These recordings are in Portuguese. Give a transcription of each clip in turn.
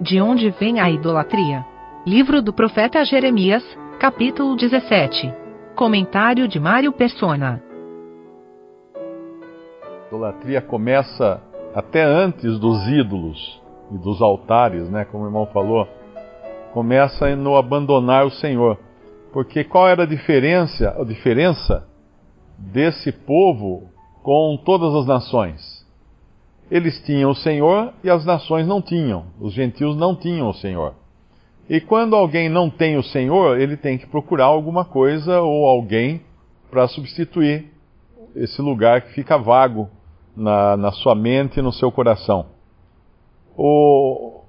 De onde vem a idolatria? Livro do profeta Jeremias, capítulo 17. Comentário de Mário Persona. A idolatria começa até antes dos ídolos e dos altares, né, como o irmão falou. Começa no abandonar o Senhor. Porque qual era a diferença, a diferença desse povo com todas as nações? Eles tinham o Senhor e as nações não tinham. Os gentios não tinham o Senhor. E quando alguém não tem o Senhor, ele tem que procurar alguma coisa ou alguém para substituir esse lugar que fica vago na, na sua mente e no seu coração. O,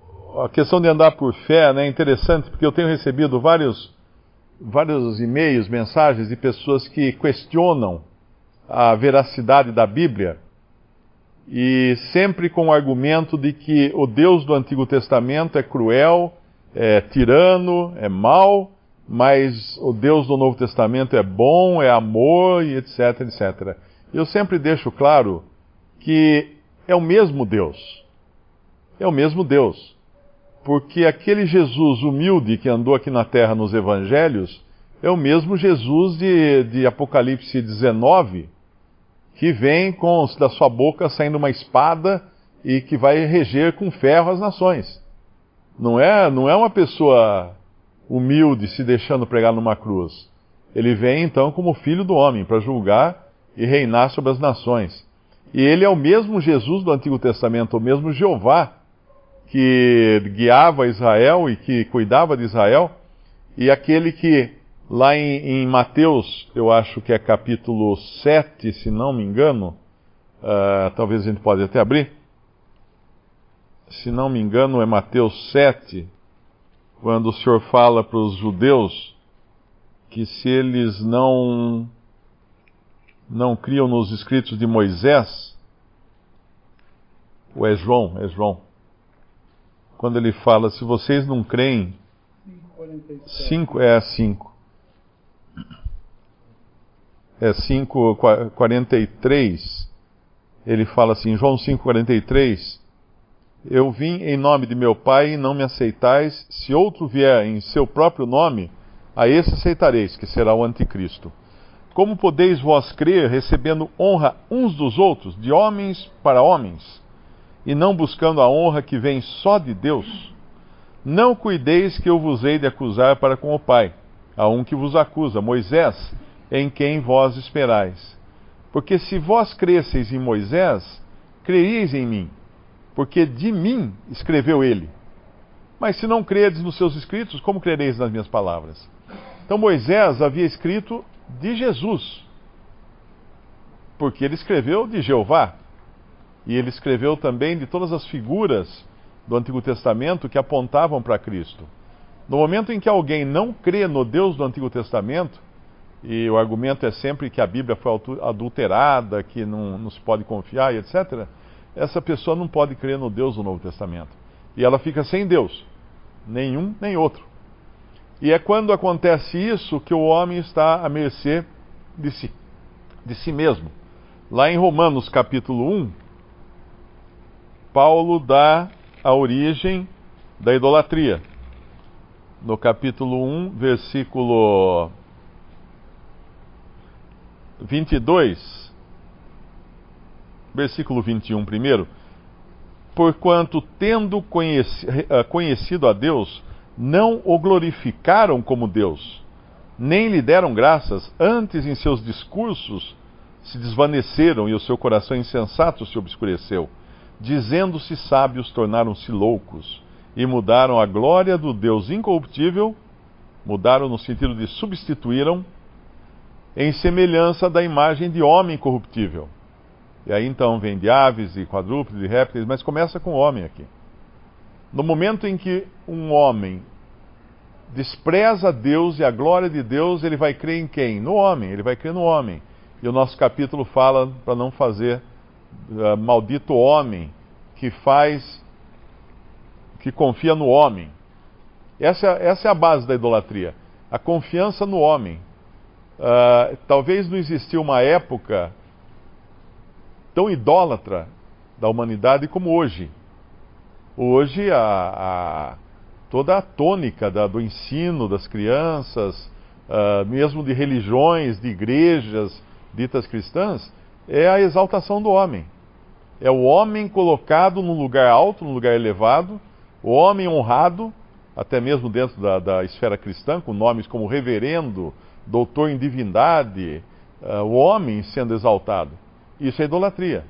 a questão de andar por fé né, é interessante porque eu tenho recebido vários, vários e-mails, mensagens de pessoas que questionam a veracidade da Bíblia e sempre com o argumento de que o Deus do Antigo Testamento é cruel, é tirano, é mau, mas o Deus do Novo Testamento é bom, é amor e etc, etc. Eu sempre deixo claro que é o mesmo Deus. É o mesmo Deus. Porque aquele Jesus humilde que andou aqui na terra nos evangelhos é o mesmo Jesus de, de Apocalipse 19, que vem com da sua boca saindo uma espada e que vai reger com ferro as nações. Não é, não é uma pessoa humilde se deixando pregar numa cruz. Ele vem então como filho do homem para julgar e reinar sobre as nações. E ele é o mesmo Jesus do Antigo Testamento, o mesmo Jeová que guiava Israel e que cuidava de Israel, e aquele que Lá em, em, Mateus, eu acho que é capítulo 7, se não me engano, uh, talvez a gente pode até abrir. Se não me engano, é Mateus 7, quando o Senhor fala para os judeus que se eles não não criam nos escritos de Moisés, ou é João, é João, quando ele fala, se vocês não creem, 5 é 5 é 5:43, ele fala assim, João 5:43, eu vim em nome de meu Pai e não me aceitais, se outro vier em seu próprio nome, a esse aceitareis, que será o anticristo. Como podeis vós crer, recebendo honra uns dos outros, de homens para homens, e não buscando a honra que vem só de Deus? Não cuideis que eu vos hei de acusar para com o Pai a um que vos acusa, Moisés, em quem vós esperais. Porque se vós cresceis em Moisés, creríeis em mim, porque de mim escreveu ele. Mas se não credes nos seus escritos, como crereis nas minhas palavras? Então Moisés havia escrito de Jesus, porque ele escreveu de Jeová, e ele escreveu também de todas as figuras do Antigo Testamento que apontavam para Cristo. No momento em que alguém não crê no Deus do Antigo Testamento, e o argumento é sempre que a Bíblia foi adulterada, que não, não se pode confiar e etc., essa pessoa não pode crer no Deus do Novo Testamento. E ela fica sem Deus, nenhum nem outro. E é quando acontece isso que o homem está à mercê de si, de si mesmo. Lá em Romanos capítulo 1, Paulo dá a origem da idolatria no capítulo 1, versículo 22, versículo 21 primeiro. Porquanto, tendo eh, conhecido a Deus, não o glorificaram como Deus, nem lhe deram graças, antes em seus discursos se desvaneceram e o seu coração insensato se obscureceu. Dizendo-se sábios, tornaram-se loucos e mudaram a glória do Deus incorruptível, mudaram no sentido de substituíram, em semelhança da imagem de homem corruptível. E aí então vem de aves e quadrúpedes e répteis, mas começa com o homem aqui. No momento em que um homem despreza Deus e a glória de Deus, ele vai crer em quem? No homem, ele vai crer no homem. E o nosso capítulo fala para não fazer uh, maldito homem que faz que confia no homem. Essa, essa é a base da idolatria. A confiança no homem. Uh, talvez não existiu uma época tão idólatra da humanidade como hoje. hoje a, a toda a tônica da, do ensino das crianças, uh, mesmo de religiões, de igrejas ditas cristãs, é a exaltação do homem. É o homem colocado num lugar alto, num lugar elevado, o homem honrado, até mesmo dentro da, da esfera cristã, com nomes como reverendo, doutor em divindade, uh, o homem sendo exaltado. Isso é idolatria.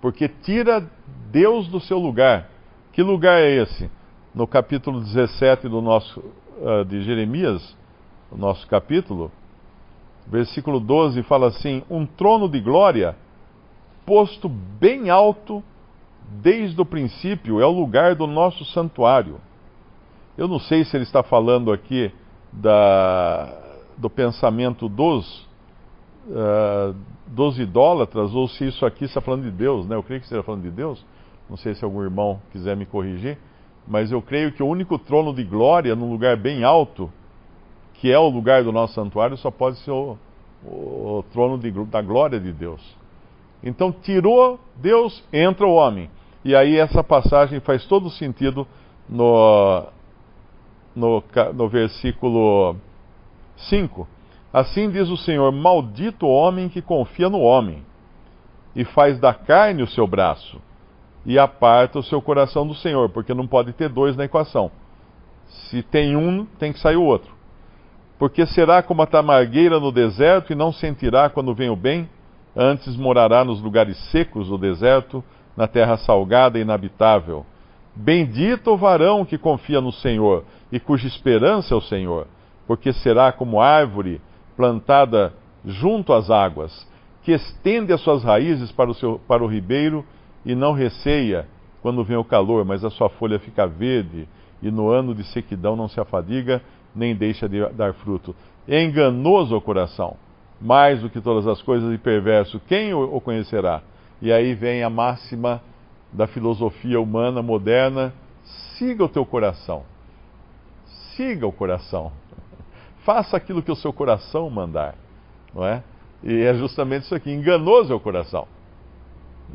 Porque tira Deus do seu lugar. Que lugar é esse? No capítulo 17 do nosso, uh, de Jeremias, o nosso capítulo, versículo 12 fala assim: Um trono de glória posto bem alto desde o princípio é o lugar do nosso santuário. Eu não sei se ele está falando aqui da, do pensamento dos, uh, dos idólatras ou se isso aqui está falando de Deus, né? Eu creio que esteja falando de Deus. Não sei se algum irmão quiser me corrigir, mas eu creio que o único trono de glória num lugar bem alto, que é o lugar do nosso santuário, só pode ser o, o, o trono de, da glória de Deus. Então, tirou Deus, entra o homem. E aí essa passagem faz todo sentido no, no, no versículo 5. Assim diz o Senhor: Maldito o homem que confia no homem, e faz da carne o seu braço, e aparta o seu coração do Senhor, porque não pode ter dois na equação. Se tem um, tem que sair o outro. Porque será como a tamargueira no deserto, e não sentirá quando vem o bem, antes morará nos lugares secos do deserto, na terra salgada e inabitável. Bendito o varão que confia no Senhor e cuja esperança é o Senhor, porque será como árvore plantada junto às águas, que estende as suas raízes para o, seu, para o ribeiro e não receia quando vem o calor, mas a sua folha fica verde e no ano de sequidão não se afadiga nem deixa de dar fruto. É enganoso o coração, mais do que todas as coisas e perverso. Quem o conhecerá? E aí vem a máxima da filosofia humana moderna: siga o teu coração. Siga o coração. Faça aquilo que o seu coração mandar. Não é? E é justamente isso aqui: enganoso é o coração.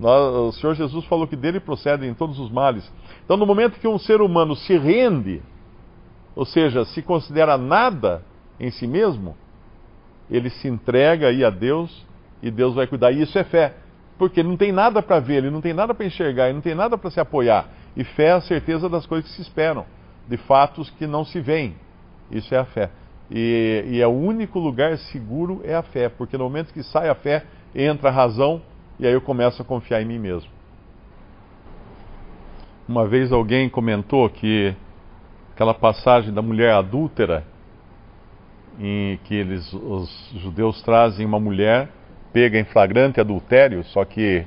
O Senhor Jesus falou que dele procedem todos os males. Então, no momento que um ser humano se rende, ou seja, se considera nada em si mesmo, ele se entrega aí a Deus e Deus vai cuidar. E isso é fé. Porque ele não tem nada para ver, ele não tem nada para enxergar, ele não tem nada para se apoiar. E fé é a certeza das coisas que se esperam, de fatos que não se veem. Isso é a fé. E, e é o único lugar seguro é a fé, porque no momento que sai a fé, entra a razão e aí eu começo a confiar em mim mesmo. Uma vez alguém comentou que aquela passagem da mulher adúltera, em que eles, os judeus trazem uma mulher pega em flagrante adultério, só que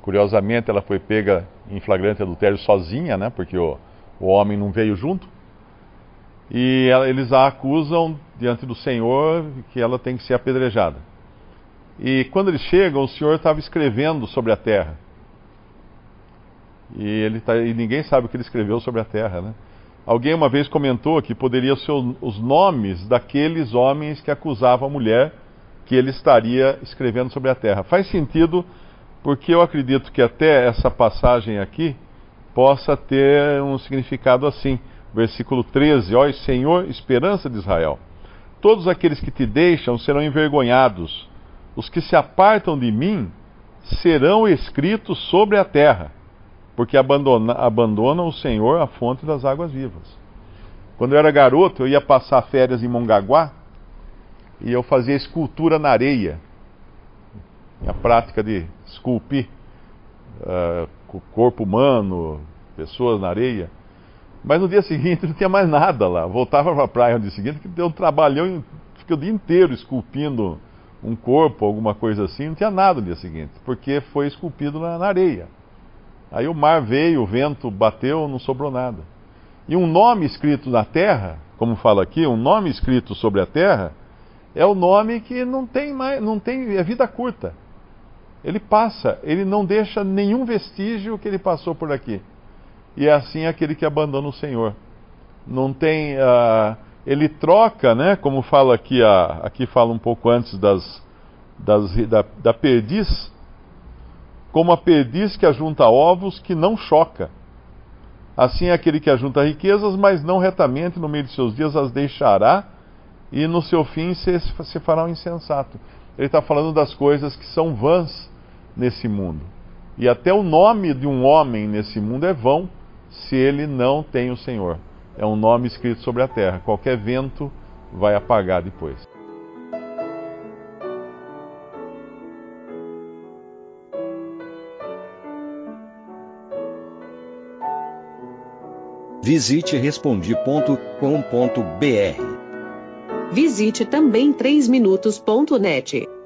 curiosamente ela foi pega em flagrante adultério sozinha, né? Porque o, o homem não veio junto. E ela, eles a acusam diante do Senhor que ela tem que ser apedrejada. E quando eles chegam, o Senhor estava escrevendo sobre a terra. E, ele tá, e ninguém sabe o que ele escreveu sobre a terra, né? Alguém uma vez comentou que poderia ser os nomes daqueles homens que acusavam a mulher que ele estaria escrevendo sobre a terra. Faz sentido porque eu acredito que até essa passagem aqui possa ter um significado assim. Versículo 13: Ó Senhor, esperança de Israel. Todos aqueles que te deixam serão envergonhados. Os que se apartam de mim serão escritos sobre a terra, porque abandona, abandonam o Senhor a fonte das águas vivas. Quando eu era garoto, eu ia passar férias em Mongaguá e eu fazia escultura na areia. Minha prática de esculpir uh, corpo humano, pessoas na areia. Mas no dia seguinte não tinha mais nada lá. Voltava para a praia no dia seguinte, que deu um trabalhão, fiquei o dia inteiro esculpindo um corpo, alguma coisa assim, não tinha nada no dia seguinte, porque foi esculpido na, na areia. Aí o mar veio, o vento bateu, não sobrou nada. E um nome escrito na terra, como fala aqui, um nome escrito sobre a terra, é o nome que não tem mais, não tem, é vida curta. Ele passa, ele não deixa nenhum vestígio que ele passou por aqui. E é assim aquele que abandona o Senhor. Não tem, uh, ele troca, né? Como fala aqui, aqui fala um pouco antes das, das da, da perdiz, como a perdiz que ajunta ovos que não choca. Assim é aquele que ajunta riquezas, mas não retamente no meio de seus dias as deixará, e no seu fim se, se fará um insensato. Ele está falando das coisas que são vãs nesse mundo. E até o nome de um homem nesse mundo é vão se ele não tem o Senhor. É um nome escrito sobre a terra. Qualquer vento vai apagar depois. Visite respondi.com.br. Visite também 3minutos.net.